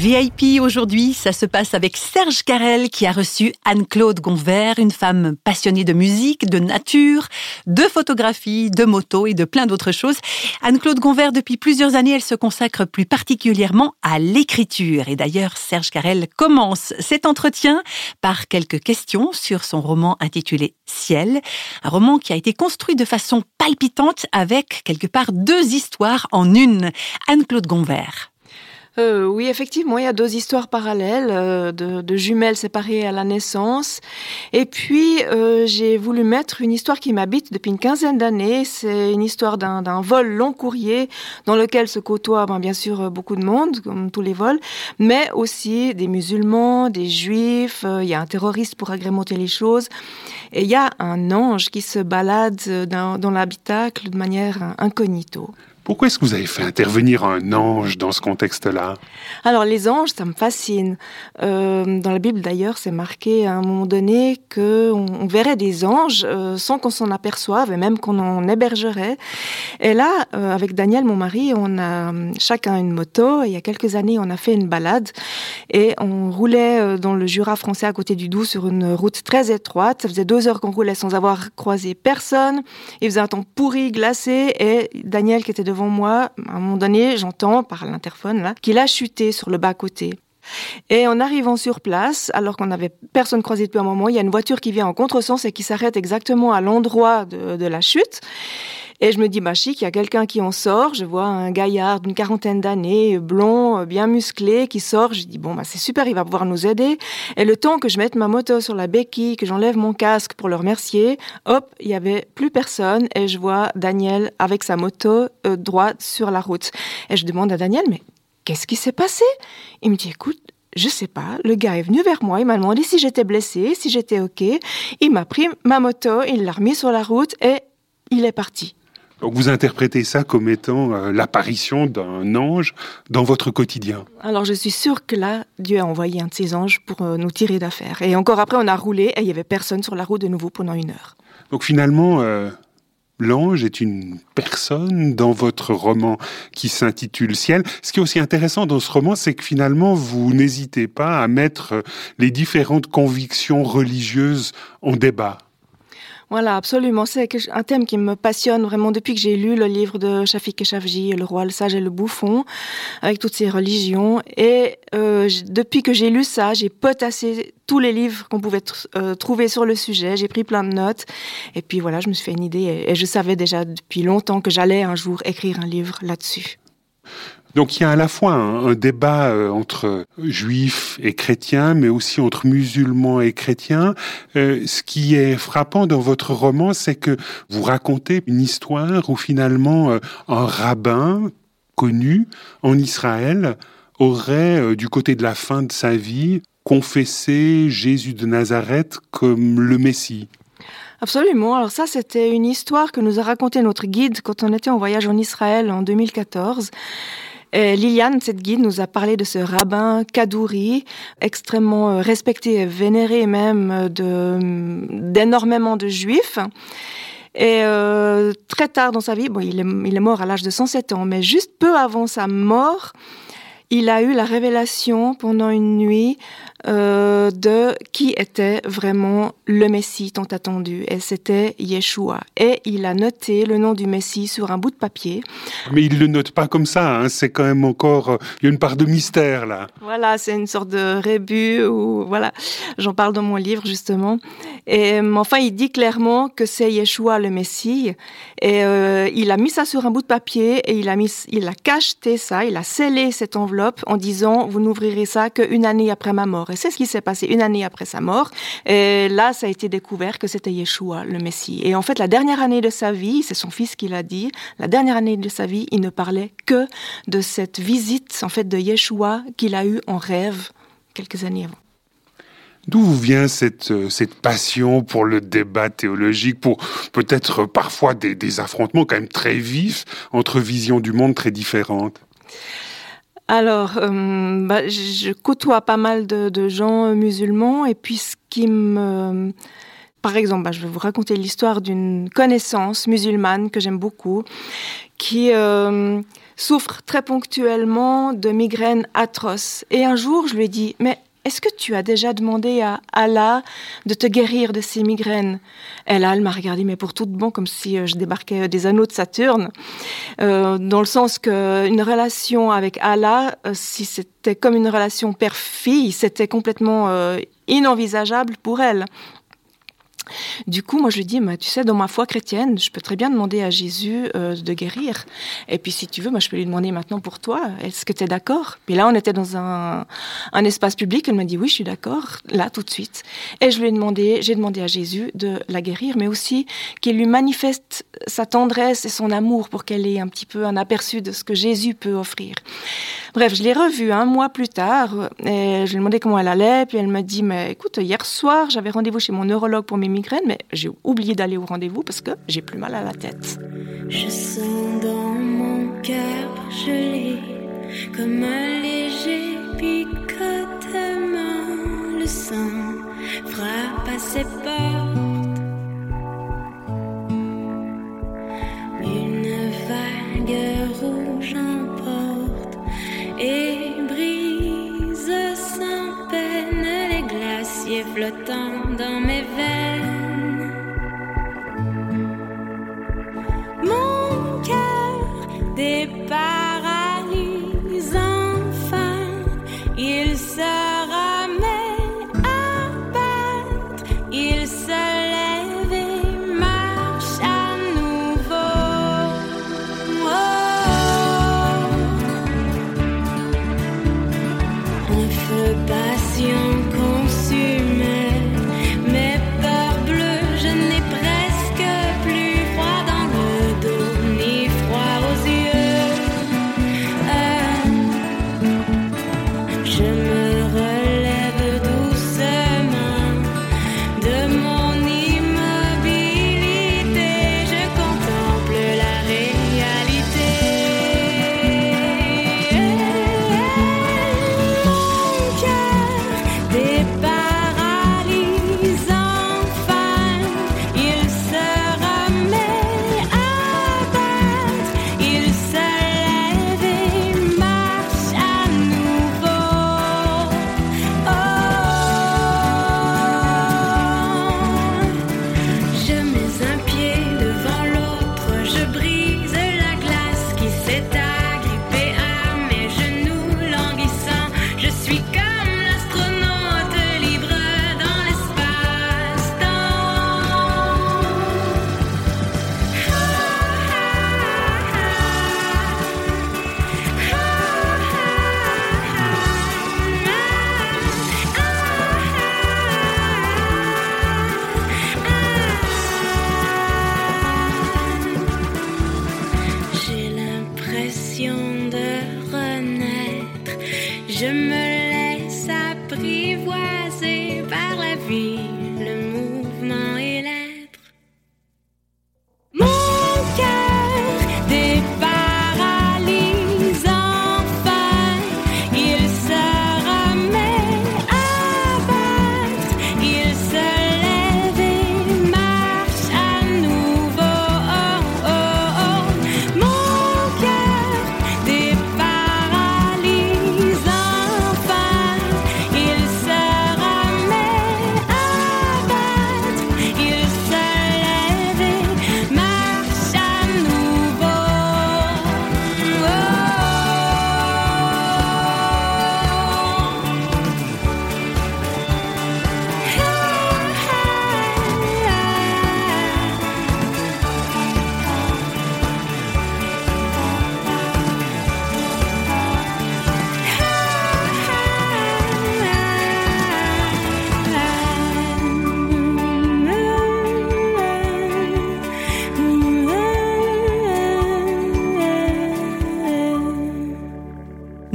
VIP aujourd'hui, ça se passe avec Serge Carrel qui a reçu Anne-Claude Gonvert, une femme passionnée de musique, de nature, de photographie, de moto et de plein d'autres choses. Anne-Claude Gonvert, depuis plusieurs années, elle se consacre plus particulièrement à l'écriture. Et d'ailleurs, Serge Carrel commence cet entretien par quelques questions sur son roman intitulé Ciel, un roman qui a été construit de façon palpitante avec quelque part deux histoires en une. Anne-Claude Gonvert. Euh, oui, effectivement, il y a deux histoires parallèles euh, de, jumelles séparées à la naissance. Et puis, euh, j'ai voulu mettre une histoire qui m'habite depuis une quinzaine d'années. C'est une histoire d'un vol long courrier dans lequel se côtoient ben, bien sûr beaucoup de monde, comme tous les vols, mais aussi des musulmans, des juifs. il y a un terroriste pour agrémenter les choses. Et il y a un ange qui se balade dans, dans l'habitacle de manière incognito. Pourquoi est-ce que vous avez fait intervenir un ange dans ce contexte-là? Alors les anges, ça me fascine. Euh, dans la Bible d'ailleurs, c'est marqué à un moment donné qu'on on verrait des anges euh, sans qu'on s'en aperçoive et même qu'on en hébergerait. Et là, euh, avec Daniel, mon mari, on a chacun une moto. Il y a quelques années, on a fait une balade et on roulait dans le Jura français à côté du Doubs sur une route très étroite. Ça faisait deux heures qu'on roulait sans avoir croisé personne. Il faisait un temps pourri, glacé et Daniel qui était devant moi, à un moment donné, j'entends par l'interphone là qu'il a chuté sur le bas-côté. Et en arrivant sur place, alors qu'on n'avait personne croisé depuis un moment, il y a une voiture qui vient en contresens et qui s'arrête exactement à l'endroit de, la chute. Et je me dis, bah chic, il y a quelqu'un qui en sort. Je vois un gaillard d'une quarantaine d'années, blond, bien musclé, qui sort. Je dis, bon, bah c'est super, il va pouvoir nous aider. Et le temps que je mette ma moto sur la béquille, que j'enlève mon casque pour le remercier, hop, il y avait plus personne. Et je vois Daniel avec sa moto euh, droite sur la route. Et je demande à Daniel, mais qu'est-ce qui s'est passé? Il me dit, écoute, je sais pas, le gars est venu vers moi, il m'a demandé si j'étais blessé, si j'étais OK. Il m'a pris ma moto, il l'a remis sur la route et il est parti. Donc vous interprétez ça comme étant euh, l'apparition d'un ange dans votre quotidien. Alors je suis sûre que là, Dieu a envoyé un de ses anges pour euh, nous tirer d'affaire. Et encore après, on a roulé et il y avait personne sur la route de nouveau pendant une heure. Donc finalement, euh, l'ange est une personne dans votre roman qui s'intitule Ciel. Ce qui est aussi intéressant dans ce roman, c'est que finalement, vous n'hésitez pas à mettre les différentes convictions religieuses en débat. Voilà, absolument. C'est un thème qui me passionne vraiment depuis que j'ai lu le livre de Shafik Eshafji, Le roi, le sage et le bouffon, avec toutes ces religions. Et euh, depuis que j'ai lu ça, j'ai potassé tous les livres qu'on pouvait euh, trouver sur le sujet. J'ai pris plein de notes. Et puis voilà, je me suis fait une idée. et je savais déjà depuis longtemps que j'allais un jour écrire un livre là-dessus. Donc il y a à la fois un, débat euh, entre juifs et chrétiens, mais aussi entre musulmans et chrétiens. Euh, ce qui est frappant dans votre roman, c'est que vous racontez une histoire où finalement euh, un rabbin connu en Israël aurait, du côté de la fin de sa vie, confessé Jésus de Nazareth comme le Messie. Absolument. Alors ça, c'était une histoire que nous a raconté notre guide quand on était en voyage en Israël en 2014. Liliane, cette guide, nous a parlé de ce rabbin Kadouri, extrêmement euh, respecté et vénéré même euh, de, d'énormément de juifs. Et euh, très tard dans sa vie, bon, il est, il est mort à l'âge de 107 ans, mais juste peu avant sa mort, il a eu la révélation pendant une nuit euh, de qui était vraiment le Messie tant attendu. Et c'était Yeshua. Et il a noté le nom du Messie sur un bout de papier. Mais il ne le note pas comme ça. Hein. C'est quand même encore... Euh, il y a une part de mystère là. Voilà, c'est une sorte de rébut. Ou, voilà, J'en parle dans mon livre justement. Et euh, enfin, il dit clairement que c'est Yeshua le Messie. Et il a mis ça sur un bout de papier et il a, mis, il a cacheté ça, il a scellé cette enveloppe en disant, vous n'ouvrirez ça qu'une année après ma mort. C'est ce qui s'est passé une année après sa mort. Et là, ça a été découvert que c'était Yeshua, le Messie. Et en fait, la dernière année de sa vie, c'est son fils qui l'a dit, la dernière année de sa vie, il ne parlait que de cette visite, en fait, de Yeshua qu'il a eue en rêve quelques années avant. D'où vient cette, euh, cette passion pour le débat théologique, pour peut-être parfois des affrontements quand même très vifs entre visions du monde très différentes? Alors, euh, bah, je côtoie pas mal de, gens musulmans et puis ce qui me... Par exemple, bah, je vais vous raconter l'histoire d'une connaissance musulmane que j'aime beaucoup, qui euh, souffre très ponctuellement de migraines atroces. Et un jour, je lui ai dit, mais est-ce que tu as déjà demandé à Allah de te guérir de ces migraines? Et là, elle m'a regardé, mais pour tout de bon, comme si euh, je débarquais des anneaux de Saturne, euh, dans le sens qu'une relation avec Allah, euh, si c'était comme une relation père-fille, c'était complètement inenvisageable pour elle. Du coup, moi, je lui dis, tu sais, dans ma foi chrétienne, je peux très bien demander à Jésus euh, de guérir. Et puis, si tu veux, moi, je peux lui demander maintenant pour toi, est-ce que tu es d'accord? Puis là, on était dans un, un espace public, elle m'a dit, oui, je suis d'accord, là, tout de suite. Et je lui ai demandé, j'ai demandé à Jésus de la guérir, mais aussi qu'il lui manifeste sa tendresse et son amour pour qu'elle ait un petit peu un aperçu de ce que Jésus peut offrir. Bref, je l'ai revue un mois plus tard, et je lui ai demandé comment elle allait, puis elle m'a dit, mais écoute, hier soir, j'avais rendez-vous chez mon neurologue pour mes mais j'ai oublié d'aller au rendez-vous parce que j'ai plus mal à la tête. Je sens dans mon cœur gelé comme un léger picotement. Le sang frappe à ses portes. Une vague rouge emporte et brise sans peine les glaciers flottants dans mes veines.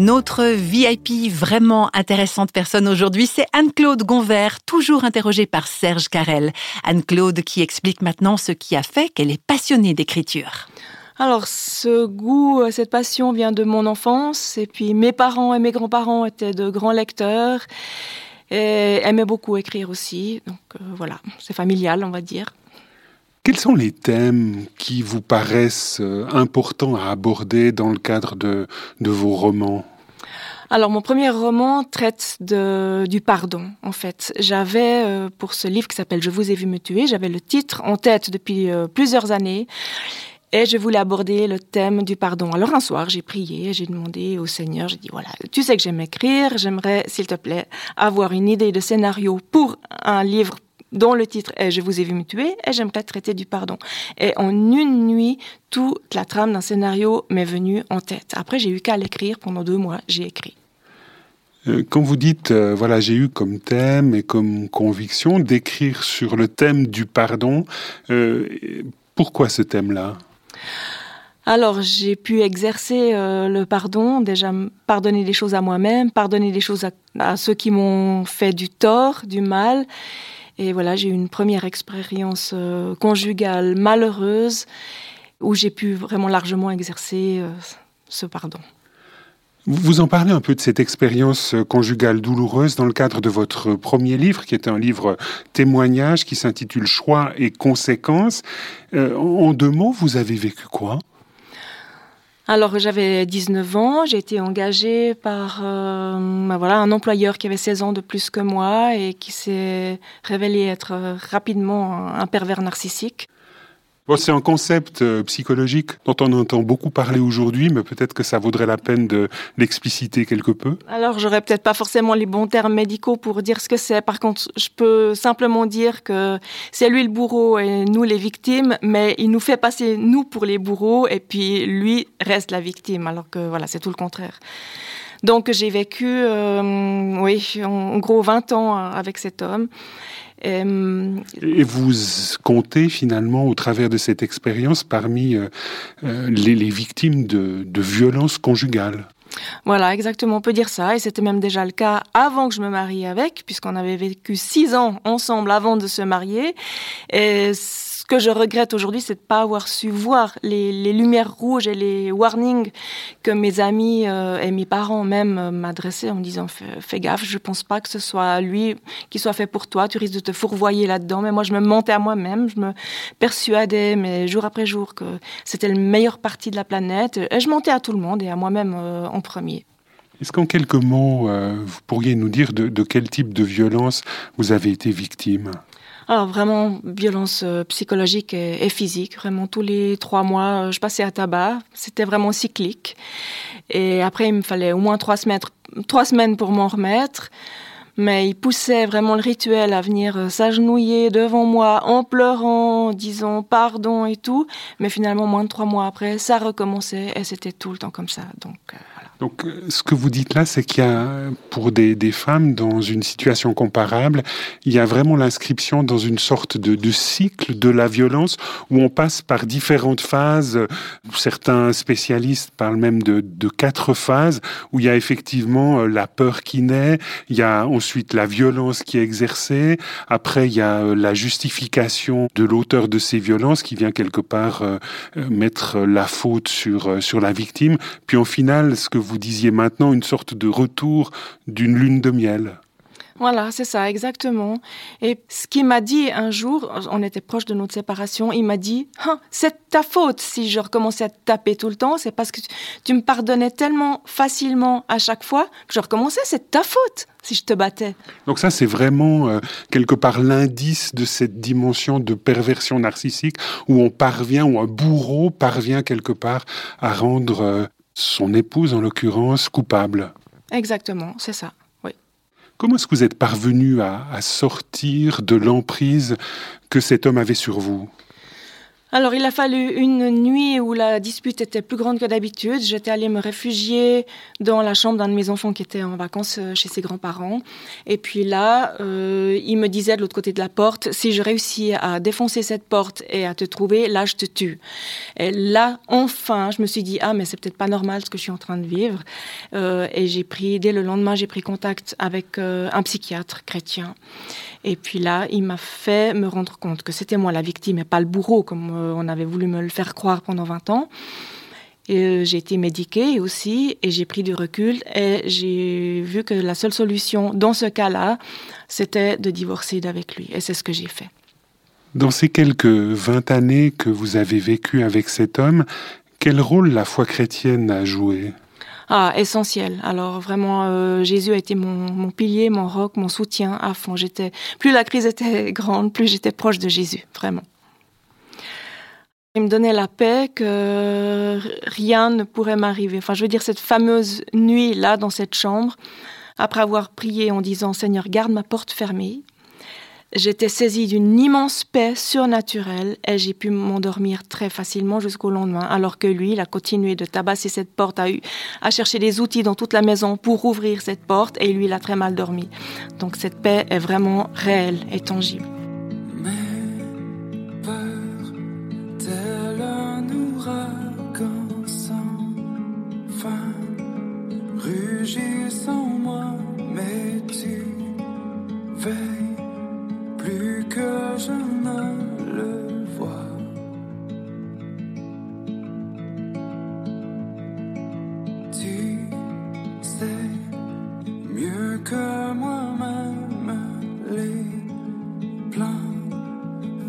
Notre VIP vraiment intéressante personne aujourd'hui, c'est Anne-Claude Gonvert, toujours interrogée par Serge Carrel. Anne-Claude qui explique maintenant ce qui a fait qu'elle est passionnée d'écriture. Alors, ce goût, euh, cette passion vient de mon enfance. Et puis, mes parents et mes grands-parents étaient de grands lecteurs et aimaient beaucoup écrire aussi. Donc, euh, voilà, c'est familial, on va dire. Quels sont les thèmes qui vous paraissent euh, importants à aborder dans le cadre de, de vos romans? Alors mon premier roman traite de, du pardon en fait. J'avais euh, pour ce livre qui s'appelle Je vous ai vu me tuer, j'avais le titre en tête depuis euh, plusieurs années et je voulais aborder le thème du pardon. Alors un soir, j'ai prié, j'ai demandé au Seigneur, j'ai dit voilà, tu sais que j'aime écrire, j'aimerais s'il te plaît avoir une idée de scénario pour un livre dont le titre est Je vous ai vu me tuer et j'aimerais traiter du pardon. Et en une nuit, toute la trame d'un scénario m'est venue en tête. Après, j'ai eu qu'à l'écrire pendant deux mois, j'ai écrit. Euh, quand vous dites, euh, voilà, j'ai eu comme thème et comme conviction d'écrire sur le thème du pardon, euh, pourquoi ce thème-là? Alors, j'ai pu exercer le pardon, déjà pardonner des choses à moi-même, pardonner des choses à ceux qui m'ont fait du tort, du mal, et voilà, j'ai eu une première expérience euh, conjugale malheureuse où j'ai pu vraiment largement exercer euh, ce pardon. Vous en parlez un peu de cette expérience euh, conjugale douloureuse dans le cadre de votre premier livre, qui est un livre témoignage qui s'intitule Choix et conséquences. en deux mots, vous avez vécu quoi? Alors j'avais 19 ans, j'ai été engagée par euh, bah voilà, un employeur qui avait 16 ans de plus que moi et qui s'est révélé être euh, rapidement un pervers narcissique c'est un concept euh, psychologique dont on entend beaucoup parler aujourd'hui, mais peut-être que ça vaudrait la peine de l'expliciter quelque peu. Alors, j'aurais peut-être pas forcément les bons termes médicaux pour dire ce que c'est. Par contre, je peux simplement dire que c'est lui le bourreau et nous les victimes, mais il nous fait passer nous pour les bourreaux et puis lui reste la victime, alors que voilà, c'est tout le contraire. Donc, j'ai vécu, euh, oui, en gros 20 ans avec cet homme. Euh, et vous comptez finalement, au travers de cette expérience, parmi euh, euh, les, victimes de, de violences conjugales. Voilà, exactement, on peut dire ça. Et c'était même déjà le cas avant que je me marie avec, puisqu'on avait vécu six ans ensemble avant de se marier. Et ce que je regrette aujourd'hui, c'est de pas avoir su voir les, lumières rouges et les warnings que mes amis euh, et mes parents même euh, m'adressaient en me disant fais, gaffe, je pense pas que ce soit lui qui soit fait pour toi, tu risques de te fourvoyer là-dedans. Mais moi, je me mentais à moi-même, je me persuadais, mais jour après jour, que c'était le meilleur parti de la planète. Et je mentais à tout le monde et à moi-même euh, en premier. Est-ce qu'en quelques mots, vous pourriez nous dire de, quel type de violence vous avez été victime? Alors vraiment, violence euh, psychologique et, physique. Vraiment, tous les trois mois, euh, je passais à tabac. C'était vraiment cyclique. Et après, il me fallait au moins trois semaines, trois semaines pour m'en remettre. Mais il poussait vraiment le rituel à venir euh, s'agenouiller devant moi en pleurant, disant pardon et tout. Mais finalement, moins de trois mois après, ça recommençait et c'était tout le temps comme ça. Donc, donc, euh, ce que vous dites là, c'est qu'il y a, pour des, femmes dans une situation comparable, il y a vraiment l'inscription dans une sorte de, cycle de la violence où on passe par différentes phases. Certains spécialistes parlent même de, de quatre phases où il y a effectivement euh, la peur qui naît, il y a ensuite la violence qui est exercée, après il y a euh, la justification de l'auteur de ces violences qui vient quelque part mettre la faute sur, sur la victime, puis au final, ce que vous disiez maintenant, une sorte de retour d'une lune de miel. Voilà, c'est ça, exactement. Et ce qu'il m'a dit un jour, on était proche de notre séparation, il m'a dit hein, C'est ta faute si je recommençais à te taper tout le temps, c'est parce que tu, me pardonnais tellement facilement à chaque fois que je recommençais, c'est ta faute si je te battais. Donc, ça, c'est vraiment euh, quelque part l'indice de cette dimension de perversion narcissique où on parvient, où un bourreau parvient quelque part à rendre euh, son épouse en l'occurrence coupable. Exactement, c'est ça. Oui. Comment est-ce que vous êtes parvenu à, à sortir de l'emprise que cet homme avait sur vous? Alors, il a fallu une nuit où la dispute était plus grande que d'habitude. J'étais allée me réfugier dans la chambre d'un de mes enfants qui était en vacances euh, chez ses grands-parents. Et puis là, euh, il me disait de l'autre côté de la porte, si je réussis à défoncer cette porte et à te trouver, là, je te tue. Et là, enfin, je me suis dit, ah, mais c'est peut-être pas normal ce que je suis en train de vivre. Euh, et j'ai pris, dès le lendemain, j'ai pris contact avec un psychiatre chrétien. Et puis là, il m'a fait me rendre compte que c'était moi la victime et pas le bourreau, comme on avait voulu me le faire croire pendant 20 ans. Et j'ai été médiquée aussi et j'ai pris du recul et j'ai vu que la seule solution dans ce cas-là, c'était de divorcer d'avec lui. Et c'est ce que j'ai fait. Dans ces quelques 20 années que vous avez vécues avec cet homme, quel rôle la foi chrétienne a joué? Ah, essentiel. Alors vraiment, euh, Jésus a été mon, mon, pilier, mon roc, mon soutien à fond. J'étais, plus la crise était grande, plus j'étais proche de Jésus, vraiment. Il me donnait la paix que rien ne pourrait m'arriver. Enfin, je veux dire, cette fameuse nuit là, dans cette chambre, après avoir prié en disant Seigneur, garde ma porte fermée, J'étais saisie d'une immense paix surnaturelle et j'ai pu m'endormir très facilement jusqu'au lendemain, alors que lui, il a continué de tabasser cette porte, a eu à chercher des outils dans toute la maison pour ouvrir cette porte et lui, il a très mal dormi. Donc cette paix est vraiment réelle et tangible. que moi-même les plans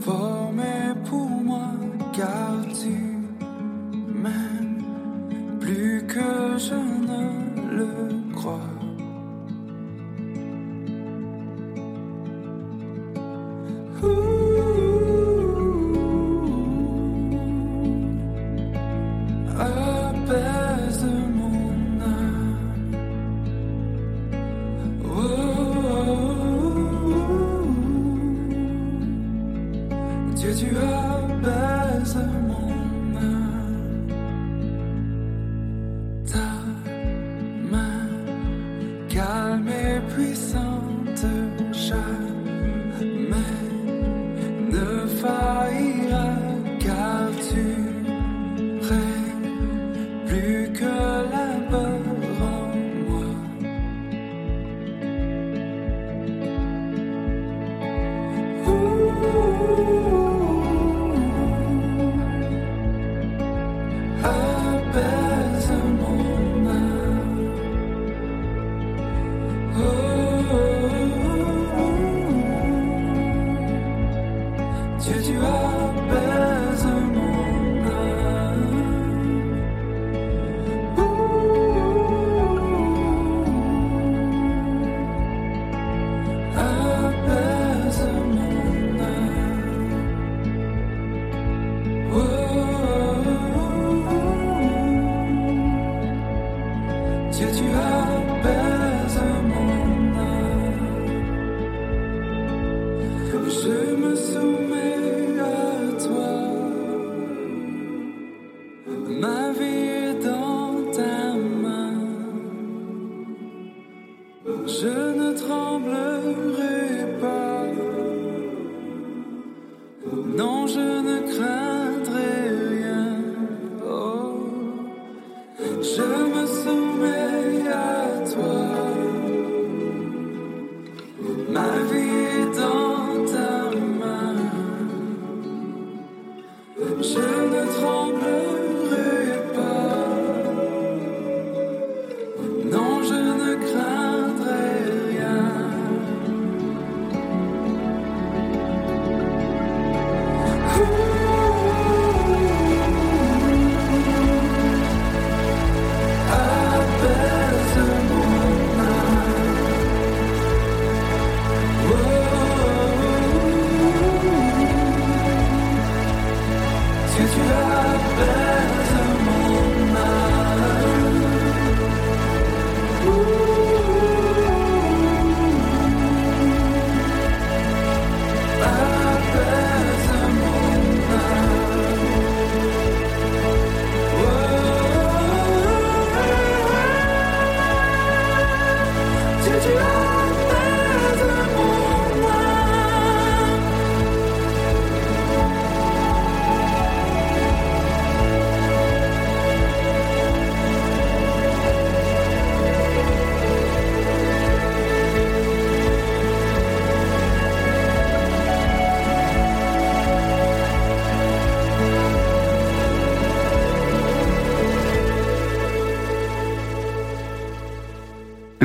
formés pour moi, car tu m'aimes plus que je ne le My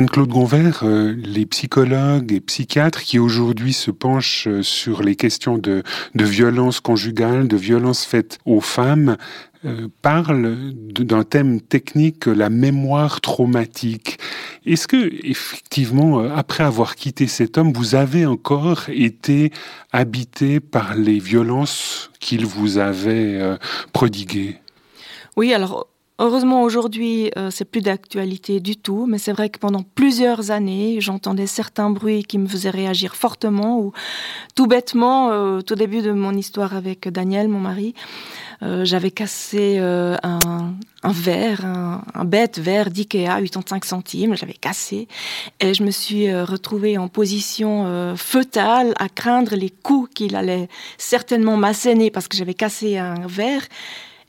Anne-Claude Gonvert, euh, les psychologues et psychiatres qui aujourd'hui se penchent euh, sur les questions de, de violence conjugale, de violence faite aux femmes, euh, parlent d'un thème technique, la mémoire traumatique. Est-ce que, effectivement, après avoir quitté cet homme, vous avez encore été habité par les violences qu'il vous avait prodiguées? Oui, alors Heureusement, aujourd'hui, euh, c'est plus d'actualité du tout, mais c'est vrai que pendant plusieurs années, j'entendais certains bruits qui me faisaient réagir fortement, ou tout bêtement, euh, tout début de mon histoire avec Daniel, mon mari, euh, j'avais cassé un, verre, un, bête verre d'IKEA, 85 centimes, j'avais cassé, et je me suis retrouvée en position fœtale, à craindre les coups qu'il allait certainement m'asséner parce que j'avais cassé un verre.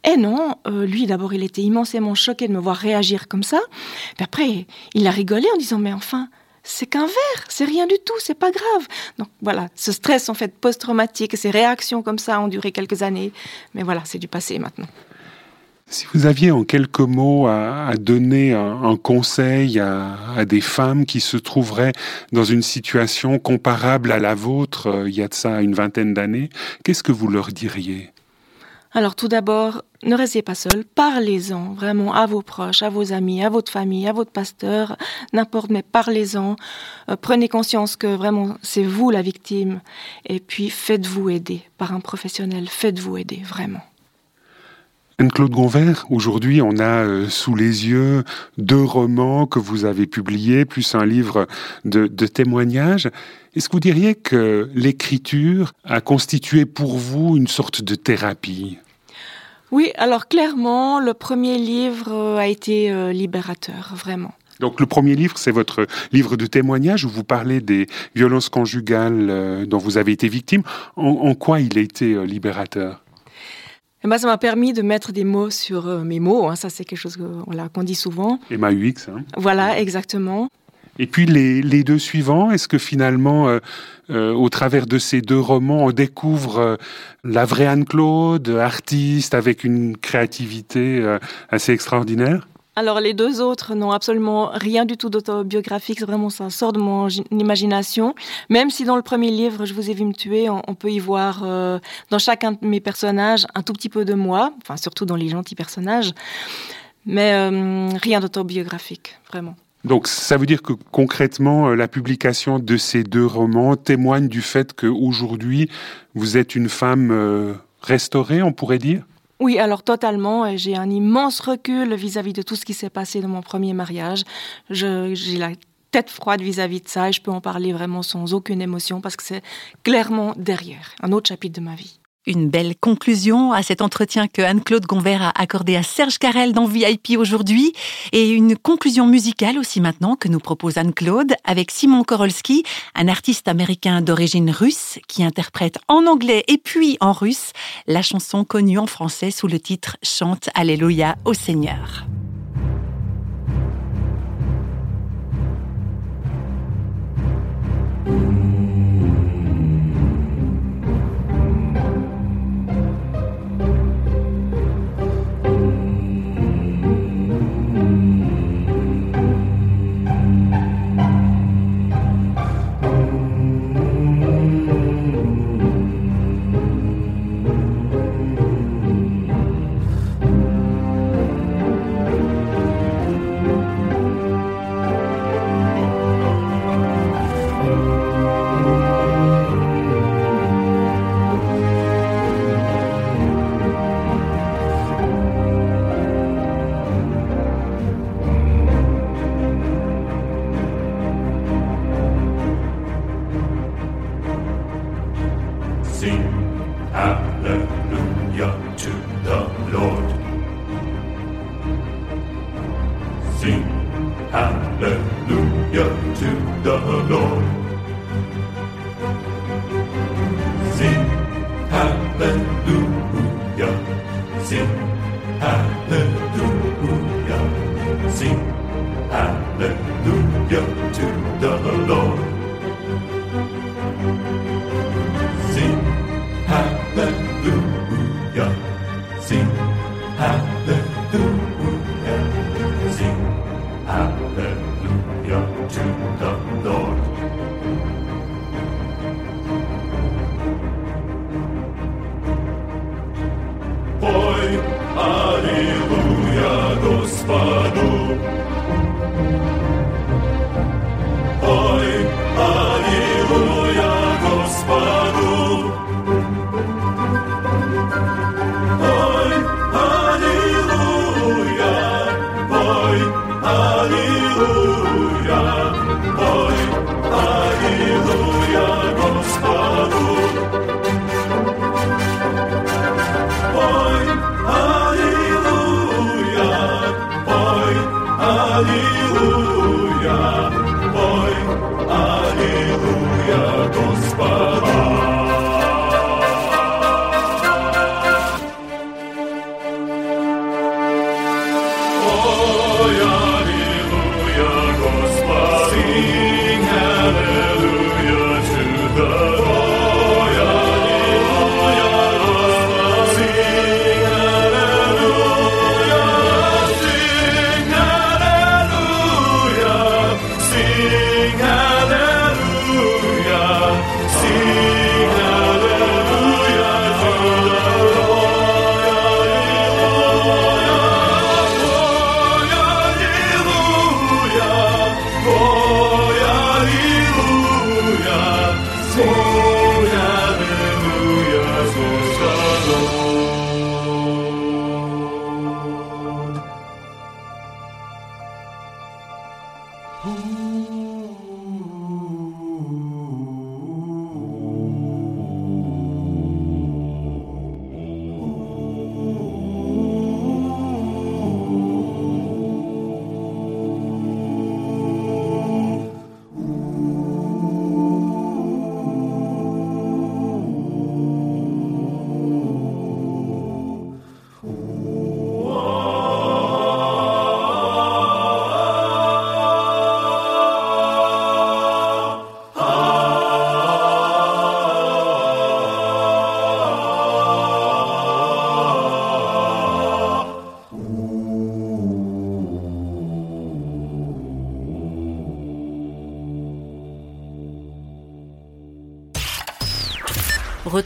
Eh non, euh, lui d'abord il était immensément choqué de me voir réagir comme ça. Puis après il a rigolé en disant mais enfin c'est qu'un verre, c'est rien du tout, c'est pas grave. Donc voilà, ce stress en fait post-traumatique, ces réactions comme ça ont duré quelques années, mais voilà, c'est du passé maintenant. Si vous aviez en quelques mots à, donner un, conseil à, des femmes qui se trouveraient dans une situation comparable à la vôtre euh, il y a de ça une vingtaine d'années, qu'est-ce que vous leur diriez? Alors tout d'abord, ne restez pas seul, parlez-en vraiment à vos proches, à vos amis, à votre famille, à votre pasteur, n'importe, mais parlez-en. Euh, prenez conscience que vraiment c'est vous la victime et puis faites-vous aider par un professionnel, faites-vous aider vraiment. Anne-Claude Gonvert, aujourd'hui on a euh, sous les yeux deux romans que vous avez publiés, plus un livre de, de témoignages. Est-ce que vous diriez que l'écriture a constitué pour vous une sorte de thérapie? Oui, alors clairement, le premier livre euh, a été euh, libérateur, vraiment. Donc le premier livre, c'est votre livre de témoignage où vous parlez des violences conjugales dont vous avez été victime. En, quoi il a été libérateur? Eh ben, ça m'a permis de mettre des mots sur mes mots. Hein. Ça, c'est quelque chose qu'on dit souvent. Et ma UX. Hein. Voilà, exactement. Et puis les, deux suivants, est-ce que finalement, euh, euh, au travers de ces deux romans, on découvre euh, la vraie Anne-Claude, artiste avec une créativité assez extraordinaire? Alors les deux autres n'ont absolument rien du tout d'autobiographique, vraiment ça sort de mon imagination. Même si dans le premier livre, je vous ai vu me tuer, on, peut y voir dans chacun de mes personnages un tout petit peu de moi, enfin surtout dans les gentils personnages, mais rien d'autobiographique, vraiment. Donc ça veut dire que concrètement, euh, la publication de ces deux romans témoigne du fait qu'aujourd'hui, vous êtes une femme euh, restaurée, on pourrait dire? Oui, alors totalement. J'ai un immense recul vis-à-vis de tout ce qui s'est passé dans mon premier mariage. J'ai la tête froide vis-à-vis -vis de ça et je peux en parler vraiment sans aucune émotion parce que c'est clairement derrière un autre chapitre de ma vie. Une belle conclusion à cet entretien que Anne-Claude Gonvert a accordé à Serge Carrel dans VIP aujourd'hui et une conclusion musicale aussi maintenant que nous propose Anne-Claude avec Simon Korolski, un artiste américain d'origine russe qui interprète en anglais et puis en russe la chanson connue en français sous le titre Chante Alléluia au Seigneur. Alleluia.